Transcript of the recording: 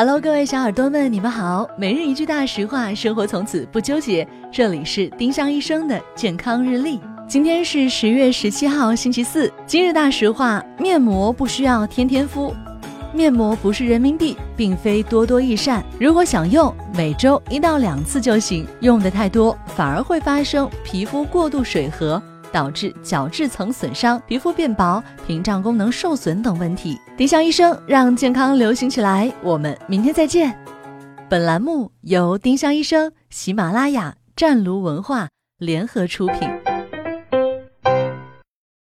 Hello，各位小耳朵们，你们好。每日一句大实话，生活从此不纠结。这里是丁香医生的健康日历。今天是十月十七号，星期四。今日大实话：面膜不需要天天敷，面膜不是人民币，并非多多益善。如果想用，每周一到两次就行。用的太多，反而会发生皮肤过度水合。导致角质层损伤、皮肤变薄、屏障功能受损等问题。丁香医生让健康流行起来，我们明天再见。本栏目由丁香医生、喜马拉雅、湛庐文化联合出品。